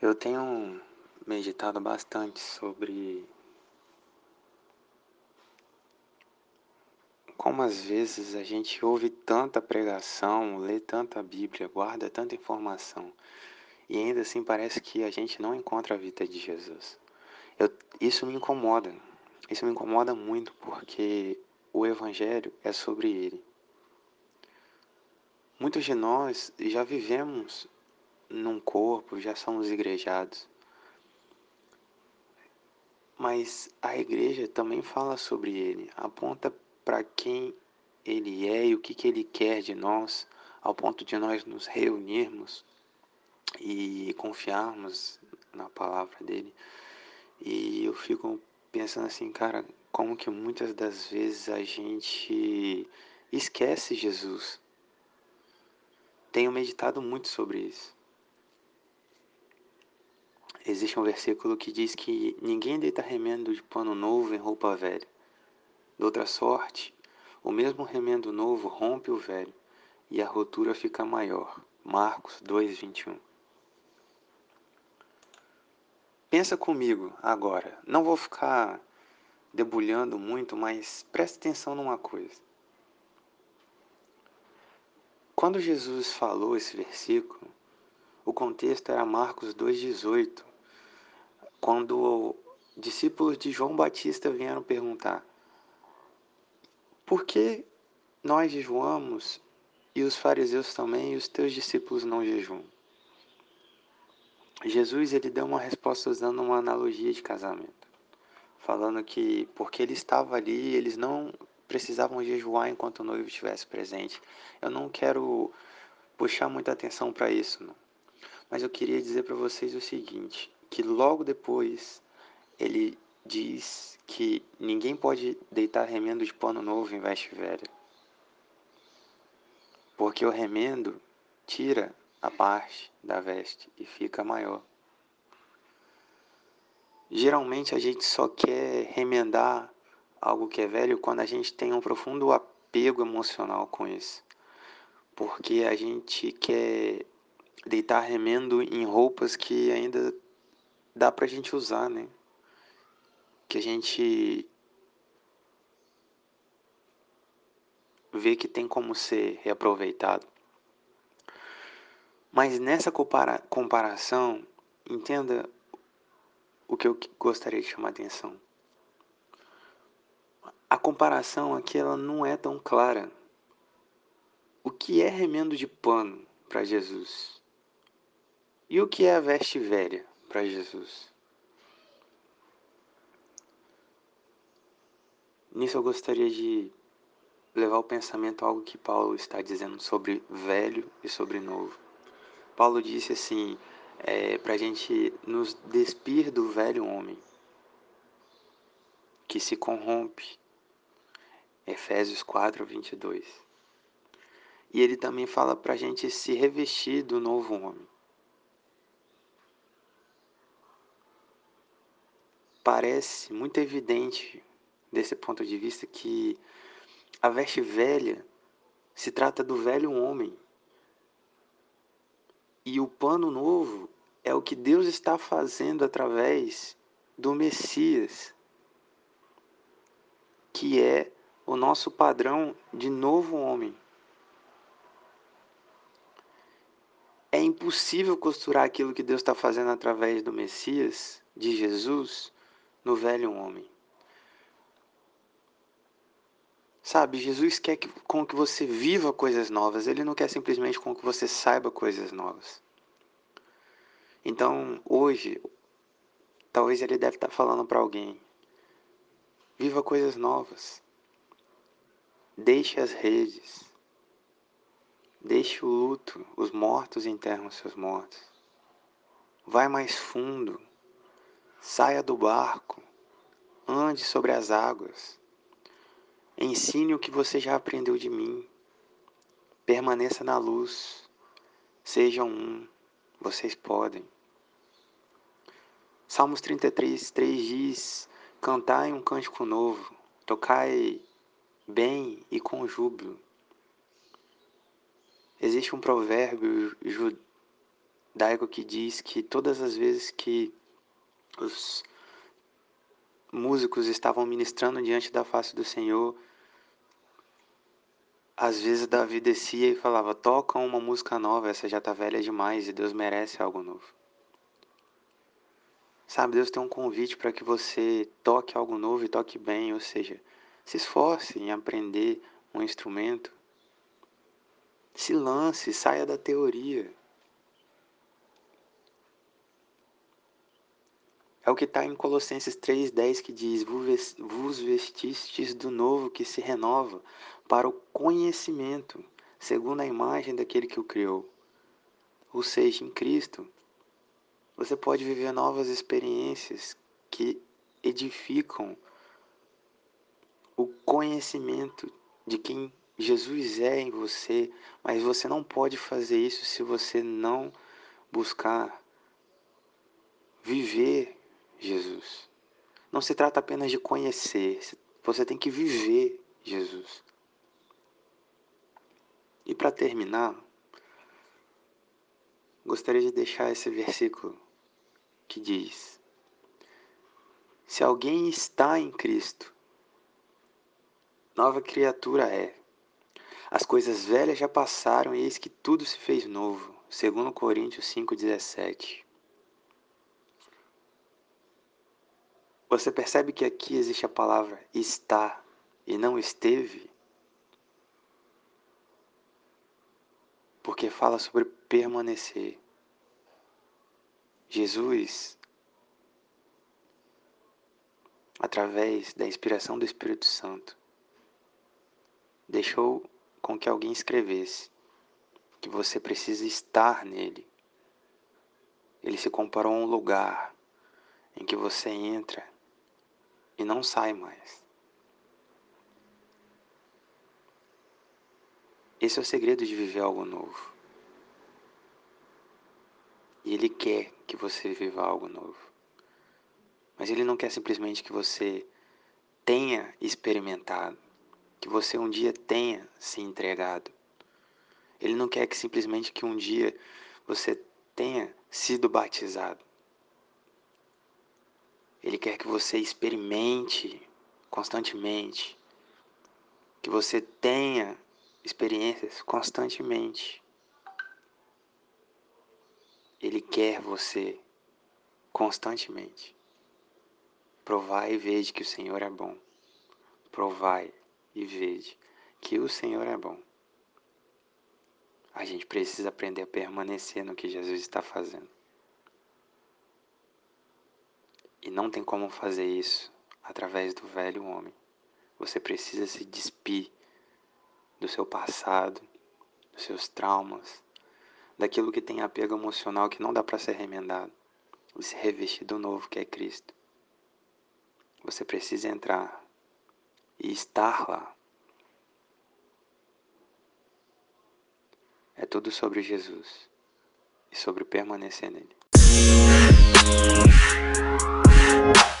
Eu tenho meditado bastante sobre como às vezes a gente ouve tanta pregação, lê tanta Bíblia, guarda tanta informação e ainda assim parece que a gente não encontra a vida de Jesus. Eu, isso me incomoda, isso me incomoda muito porque o Evangelho é sobre Ele. Muitos de nós já vivemos num corpo, já somos igrejados. Mas a igreja também fala sobre ele, aponta para quem ele é e o que, que ele quer de nós, ao ponto de nós nos reunirmos e confiarmos na palavra dele. E eu fico pensando assim, cara, como que muitas das vezes a gente esquece Jesus. Tenho meditado muito sobre isso. Existe um versículo que diz que ninguém deita remendo de pano novo em roupa velha. De outra sorte, o mesmo remendo novo rompe o velho e a rotura fica maior. Marcos 2:21. Pensa comigo agora. Não vou ficar debulhando muito, mas preste atenção numa coisa. Quando Jesus falou esse versículo, o contexto era Marcos 2,18, quando discípulos de João Batista vieram perguntar: Por que nós jejuamos e os fariseus também e os teus discípulos não jejuam? Jesus ele deu uma resposta usando uma analogia de casamento, falando que porque ele estava ali, eles não precisavam jejuar enquanto o noivo estivesse presente. Eu não quero puxar muita atenção para isso, não. mas eu queria dizer para vocês o seguinte: que logo depois ele diz que ninguém pode deitar remendo de pano novo em veste velha. Porque o remendo tira a parte da veste e fica maior. Geralmente a gente só quer remendar algo que é velho quando a gente tem um profundo apego emocional com isso. Porque a gente quer deitar remendo em roupas que ainda dá pra gente usar, né? Que a gente vê que tem como ser reaproveitado. Mas nessa compara comparação, entenda o que eu gostaria de chamar a atenção. A comparação aqui ela não é tão clara. O que é remendo de pano para Jesus? E o que é a veste velha? Para Jesus. Nisso eu gostaria de levar o pensamento a algo que Paulo está dizendo sobre velho e sobre novo. Paulo disse assim, é, para a gente nos despir do velho homem, que se corrompe. Efésios 4, 22. E ele também fala para a gente se revestir do novo homem. Parece muito evidente desse ponto de vista que a veste velha se trata do velho homem. E o pano novo é o que Deus está fazendo através do Messias, que é o nosso padrão de novo homem. É impossível costurar aquilo que Deus está fazendo através do Messias, de Jesus, no velho homem. Sabe, Jesus quer que, com que você viva coisas novas, Ele não quer simplesmente com que você saiba coisas novas. Então, hoje, talvez Ele deve estar falando para alguém: viva coisas novas. Deixe as redes. Deixe o luto, os mortos enterram seus mortos. Vai mais fundo. Saia do barco, ande sobre as águas. Ensine o que você já aprendeu de mim. Permaneça na luz. Sejam um. Vocês podem. Salmos 33, 3 diz: Cantai um cântico novo, tocai bem e com júbilo. Existe um provérbio Daigo que diz que todas as vezes que os músicos estavam ministrando diante da face do Senhor, às vezes Davi descia e falava: Toca uma música nova, essa já está velha demais e Deus merece algo novo. Sabe, Deus tem um convite para que você toque algo novo e toque bem, ou seja, se esforce em aprender um instrumento. Se lance, saia da teoria. É o que está em Colossenses 3,10 que diz: Vos vestistes do novo que se renova para o conhecimento, segundo a imagem daquele que o criou. Ou seja, em Cristo, você pode viver novas experiências que edificam o conhecimento de quem Jesus é em você, mas você não pode fazer isso se você não buscar viver Jesus. Não se trata apenas de conhecer, você tem que viver Jesus. E para terminar, gostaria de deixar esse versículo que diz: Se alguém está em Cristo, nova criatura é. As coisas velhas já passaram e eis que tudo se fez novo. Segundo Coríntios 5:17. Você percebe que aqui existe a palavra está e não esteve? Porque fala sobre permanecer. Jesus, através da inspiração do Espírito Santo, deixou com que alguém escrevesse que você precisa estar nele. Ele se comparou a um lugar em que você entra e não sai mais. Esse é o segredo de viver algo novo. E Ele quer que você viva algo novo. Mas Ele não quer simplesmente que você tenha experimentado, que você um dia tenha se entregado. Ele não quer que simplesmente que um dia você tenha sido batizado. Ele quer que você experimente constantemente, que você tenha experiências constantemente. Ele quer você constantemente. Provai e vede que o Senhor é bom. Provai e vede que o Senhor é bom. A gente precisa aprender a permanecer no que Jesus está fazendo. E não tem como fazer isso através do velho homem. Você precisa se despir do seu passado, dos seus traumas, daquilo que tem apego emocional que não dá para ser remendado e se revestir do novo que é Cristo. Você precisa entrar e estar lá. É tudo sobre Jesus e sobre permanecer nele. Bye.